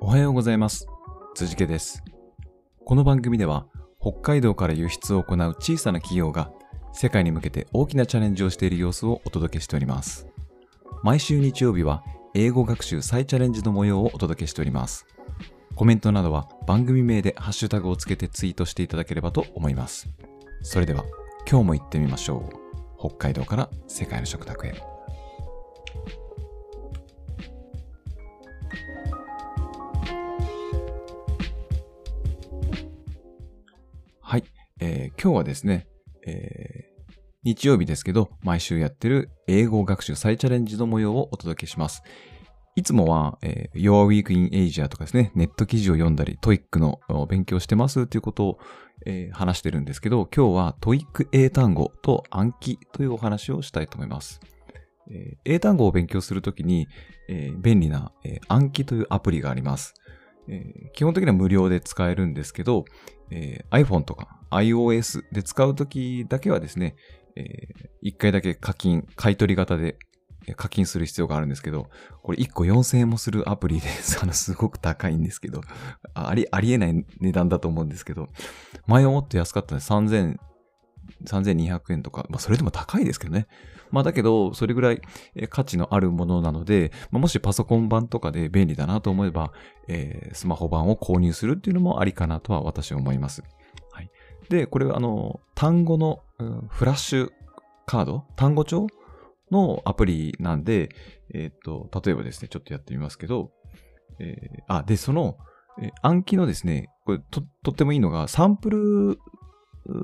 おはようございます。辻家です。この番組では北海道から輸出を行う小さな企業が世界に向けて大きなチャレンジをしている様子をお届けしております。毎週日曜日は英語学習再チャレンジの模様をお届けしております。コメントなどは番組名でハッシュタグをつけてツイートしていただければと思います。それでは今日も行ってみましょう。北海道から世界の食卓へ。えー今日はですね、えー日曜日ですけど、毎週やってる英語学習再チャレンジの模様をお届けします。いつもは、えー Your Week in Asia とかですね、ネット記事を読んだり、TOEIC の勉強してますということを、えー話してるんですけど、今日は TOEIC 英単語と暗記というお話をしたいと思います。えー英単語を勉強するときに、えー便利な、えー暗記というアプリがあります。えー基本的には無料で使えるんですけど、えー iPhone とか iOS で使うときだけはですね、え1回だけ課金、買い取り型で課金する必要があるんですけど、これ1個4000円もするアプリです、あの、すごく高いんですけど、あり、ありえない値段だと思うんですけど、前はもっと安かったんで。3000、3200円とか、まあそれでも高いですけどね。まあだけど、それぐらい価値のあるものなので、まあ、もしパソコン版とかで便利だなと思えば、えースマホ版を購入するっていうのもありかなとは私は思います。はい。で、これはあの、単語の、フラッシュカード？単語帳のアプリなんで、えっ、と、例えばですね、ちょっとやってみますけど、えーあ、で、その、暗記のですね、これと、とってもいいのが、サンプル、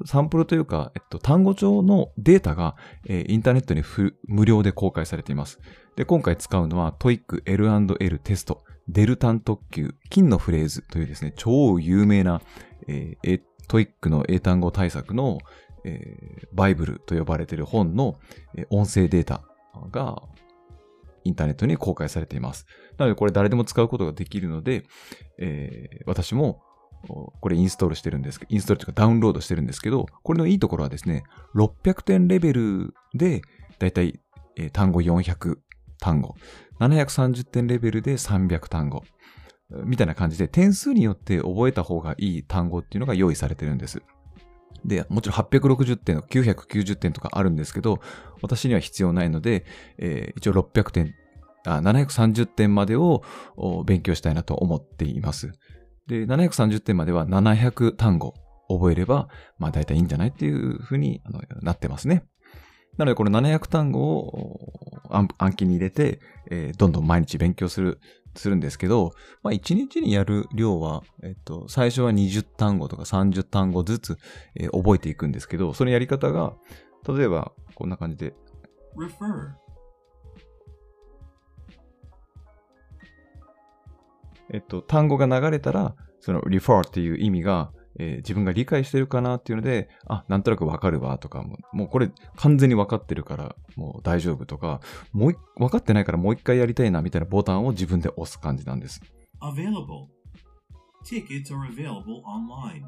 サンプルというか、えっと、単語帳のデータが、えーインターネットに無料で公開されています。で、今回使うのは TOEIC L&L テスト、デルタン特急、金のフレーズというですね、超有名な、えーえ TOEIC の英単語対策の、えーバイブルと呼ばれている本の、えー音声データがインターネットに公開されています。なのでこれ誰でも使うことができるので、えー私もこれインストールしてるんですけど、インストールというかダウンロードしてるんですけど、これのいいところはですね、600点レベルで、だいたい、単語400単語、730点レベルで300単語、みたいな感じで点数によって覚えた方がいい単語っていうのが用意されてるんです。で、もちろん860点とか990点とかあるんですけど、私には必要ないので、えー一応600点、あ、730点までを勉強したいなと思っています。で、730点までは700単語覚えれば、まあ大体いいんじゃないっていうふうになってますね。なのでこの700単語を暗暗記に入れて、えーどんどん毎日勉強する、するんですけど、まあ1日にやる量は、えっと、最初は20単語とか30単語ずつ、えー覚えていくんですけど、そのやり方が、例えばこんな感じで、refer, えっと、単語が流れたら、その refer っていう意味が、えー自分が理解してるかなっていうので、あ、なんとなくわかるわとか、もうもうこれ完全にわかってるからもう大丈夫とか、もういわかってないからもう一回やりたいなみたいなボタンを自分で押す感じなんです。available. Tickets are available online.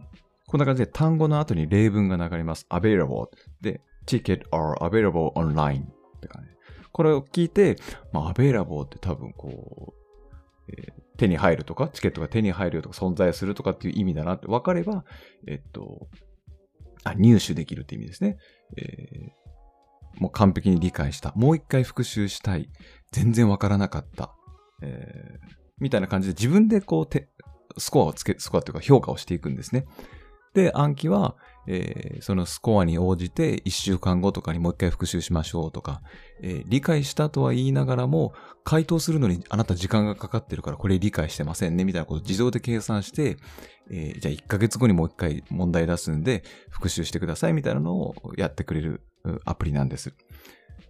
こんな感じで単語の後に例文が流れます。available で、ticket are available online って感じ。これを聞いて、まあ、available って多分こう、えー手に入るとか、チケットが手に入るとか、存在するとかっていう意味だなって分かれば、えっと、あ、入手できるって意味ですね。えーもう完璧に理解した。もう一回復習したい。全然分からなかった。えーみたいな感じで自分でこう、スコアをつけ、スコアというか評価をしていくんですね。で、暗記は、えーそのスコアに応じて1週間後とかにもう一回復習しましょうとか、えー理解したとは言いながらも、回答するのにあなた時間がかかってるからこれ理解してませんねみたいなことを自動で計算して、えーじゃあ1ヶ月後にもう一回問題出すんで復習してくださいみたいなのをやってくれるアプリなんです。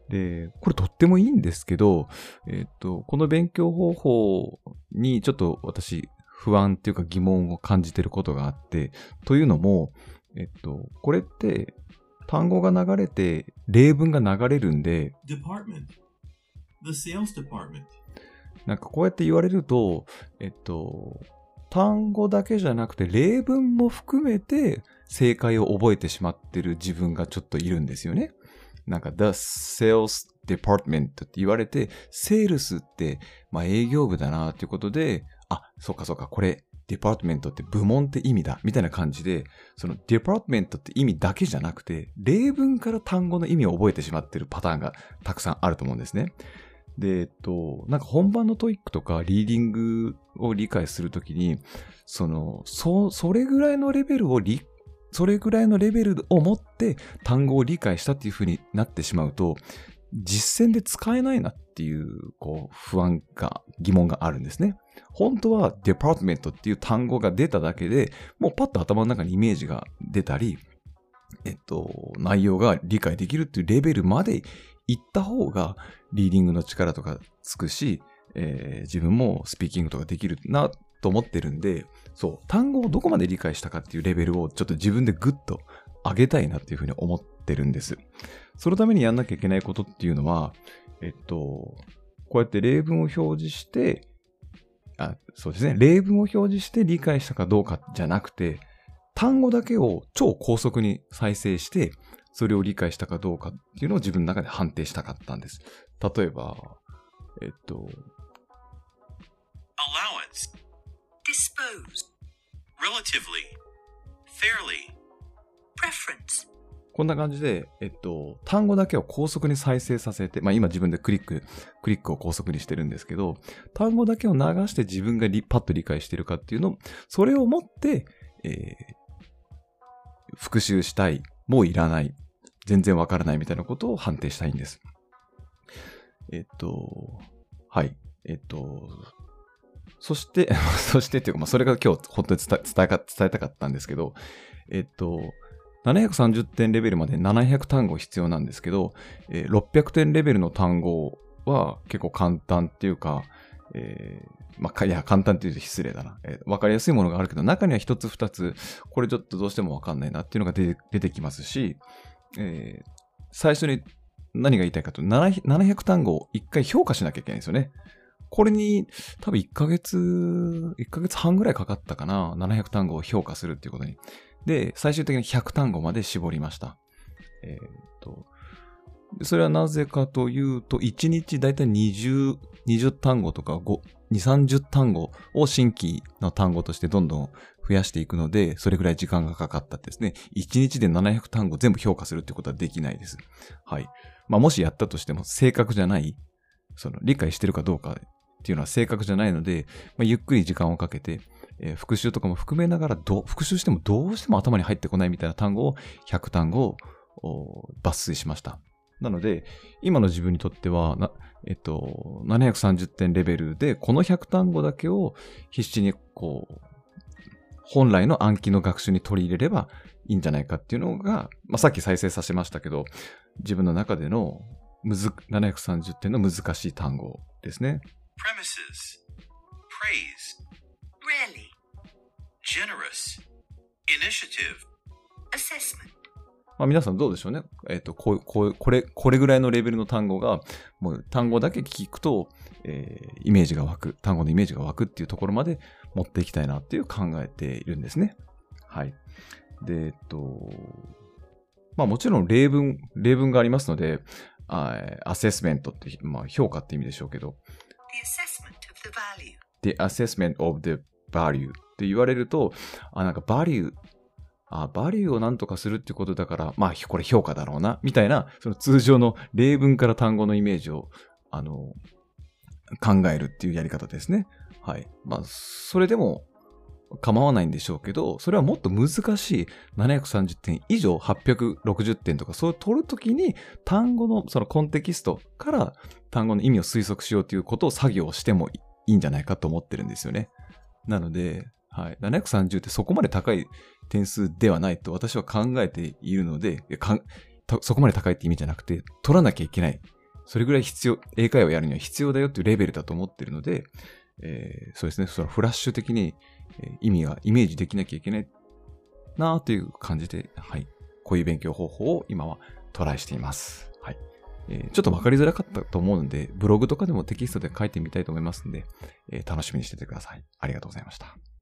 で、これとってもいいんですけど、えっと、この勉強方法にちょっと私不安っていうか疑問を感じてることがあって、というのも、えっと、これって単語が流れて例文が流れるんで、Department. The sales department. なんかこうやって言われると、えっと、単語だけじゃなくて例文も含めて正解を覚えてしまってる自分がちょっといるんですよね。なんか the sales デパートメントって言われて、セールスって、まあ営業部だなっていうことで、あ、そうかそうか、これ、デパートメントって部門って意味だ、みたいな感じで、その department って意味だけじゃなくて、例文から単語の意味を覚えてしまってるパターンがたくさんあると思うんですね。で、えっと、なんか本番の TOEIC とかリーディングを理解するときに、その、そ、それぐらいのレベルを理、それぐらいのレベルを持って単語を理解したっていう風になってしまうと、実践で使えないなっていう、こう、不安が、疑問があるんですね。本当は、デパートメントっていう単語が出ただけで、もうパッと頭の中にイメージが出たり、えっと、内容が理解できるっていうレベルまで行った方が、リーディングの力とかつくし、えー自分もスピーキングとかできるなと思ってるんで、そう、単語をどこまで理解したかっていうレベルをちょっと自分でグッと上げたいなっていうふうに思ってるんです。そのためにやんなきゃいけないことっていうのは、えっと、こうやって例文を表示して、あ、そうですね。例文を表示して理解したかどうかじゃなくて、単語だけを超高速に再生して、それを理解したかどうかっていうのを自分の中で判定したかったんです。例えば、えっと、allowance, dispose, relatively, fairly, preference, こんな感じで、えっと、単語だけを高速に再生させて、まあ今自分でクリック、クリックを高速にしてるんですけど、単語だけを流して自分がリパッと理解してるかっていうのを、それを持って、えー復習したい、もういらない、全然わからないみたいなことを判定したいんです。えっと、はい。えっと、そして、そしてっていうか、まあそれが今日本当に伝えたかったんですけど、えっと、730点レベルまで700単語必要なんですけど、えー600点レベルの単語は結構簡単っていうか、えーまあ、いや、簡単って言うと失礼だな。えーわかりやすいものがあるけど、中には一つ二つ、これちょっとどうしてもわかんないなっていうのが出てきますし、えー最初に何が言いたいかと、700 700単語を一回評価しなきゃいけないんですよね。これに多分1ヶ月、1ヶ月半ぐらいかかったかな。700単語を評価するっていうことに。で、最終的に100単語まで絞りました。えーっと、それはなぜかというと、1日だいたい20、20単語とか5、2、30単語を新規の単語としてどんどん増やしていくので、それぐらい時間がかかったですね。1日で700単語全部評価するってことはできないです。はい。まあ、もしやったとしても正確じゃない、その理解してるかどうかっていうのは正確じゃないので、まあ、ゆっくり時間をかけて、えー復習とかも含めながら、復習してもどうしても頭に入ってこないみたいな単語を100単語を抜粋しました。なので、今の自分にとっては、えっと、730点レベルで、この100単語だけを必死にこう、本来の暗記の学習に取り入れればいいんじゃないかっていうのが、まあ、さっき再生させましたけど、自分の中でのむず730点の難しい単語ですね。premises, praise, rarely, generous, initiative, assessment, まあ、皆さんどうでしょうね。えっ、と、こう、こう、これ、これぐらいのレベルの単語が、もう単語だけ聞くと、えーイメージが湧く、単語のイメージが湧くっていうところまで持っていきたいなっていう考えているんですね。はい。で、えっと、まあもちろん例文、例文がありますので、あアセスメントって、まあ評価って意味でしょうけど、the assessment of the assessment of the value, the value って言われると、あ、なんか value、あ、value をなんとかするってことだから、まあ、これ評価だろうな、みたいな、その通常の例文から単語のイメージを、あの、考えるっていうやり方ですね。はい。まあ、それでも構わないんでしょうけど、それはもっと難しい730点以上860点とか、そう取るときに単語のそのコンテキストから単語の意味を推測しようということを作業してもいいんじゃないかと思ってるんですよね。なので、はい。730ってそこまで高い点数ではないと私は考えているので、そこまで高いって意味じゃなくて、取らなきゃいけない。それぐらい必要、英会話をやるには必要だよっていうレベルだと思ってるので、えーそうですね、そのフラッシュ的に、意味が、イメージできなきゃいけないなという感じで、はい。こういう勉強方法を今はトライしています。えーちょっとわかりづらかったと思うので、ブログとかでもテキストで書いてみたいと思いますので、えー楽しみにしててください。ありがとうございました。